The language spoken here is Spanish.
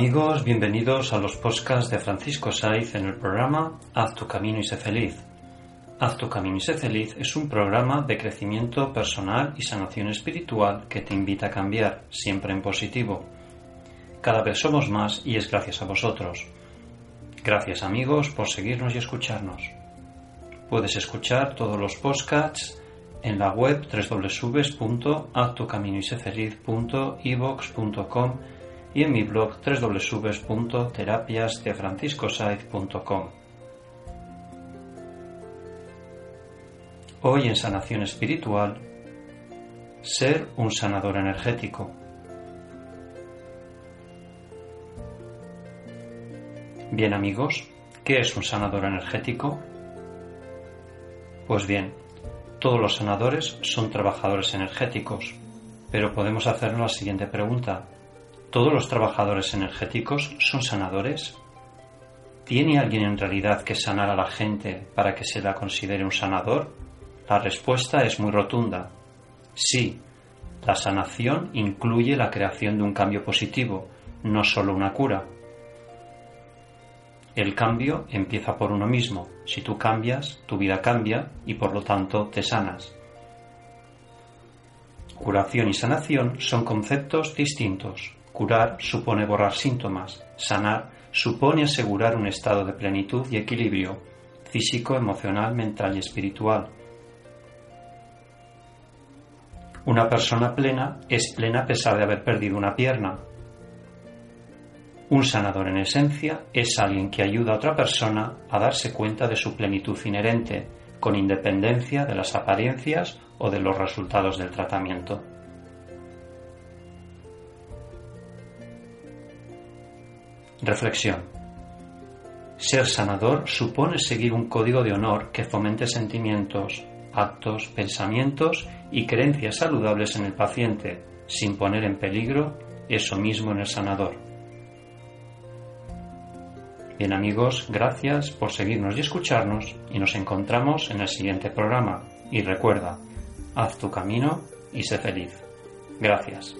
amigos, bienvenidos a los podcasts de Francisco Saiz en el programa Haz tu camino y sé feliz. Haz tu camino y sé feliz es un programa de crecimiento personal y sanación espiritual que te invita a cambiar, siempre en positivo. Cada vez somos más y es gracias a vosotros. Gracias amigos por seguirnos y escucharnos. Puedes escuchar todos los podcasts en la web www.haztucaminoysefeliz.evox.com y en mi blog www.terapiasdefranciscosaiz.com. Hoy en Sanación Espiritual, ser un sanador energético. Bien amigos, ¿qué es un sanador energético? Pues bien, todos los sanadores son trabajadores energéticos, pero podemos hacernos la siguiente pregunta. ¿Todos los trabajadores energéticos son sanadores? ¿Tiene alguien en realidad que sanar a la gente para que se la considere un sanador? La respuesta es muy rotunda. Sí, la sanación incluye la creación de un cambio positivo, no solo una cura. El cambio empieza por uno mismo. Si tú cambias, tu vida cambia y por lo tanto te sanas. Curación y sanación son conceptos distintos. Curar supone borrar síntomas. Sanar supone asegurar un estado de plenitud y equilibrio físico, emocional, mental y espiritual. Una persona plena es plena a pesar de haber perdido una pierna. Un sanador en esencia es alguien que ayuda a otra persona a darse cuenta de su plenitud inherente, con independencia de las apariencias o de los resultados del tratamiento. Reflexión. Ser sanador supone seguir un código de honor que fomente sentimientos, actos, pensamientos y creencias saludables en el paciente, sin poner en peligro eso mismo en el sanador. Bien amigos, gracias por seguirnos y escucharnos y nos encontramos en el siguiente programa. Y recuerda, haz tu camino y sé feliz. Gracias.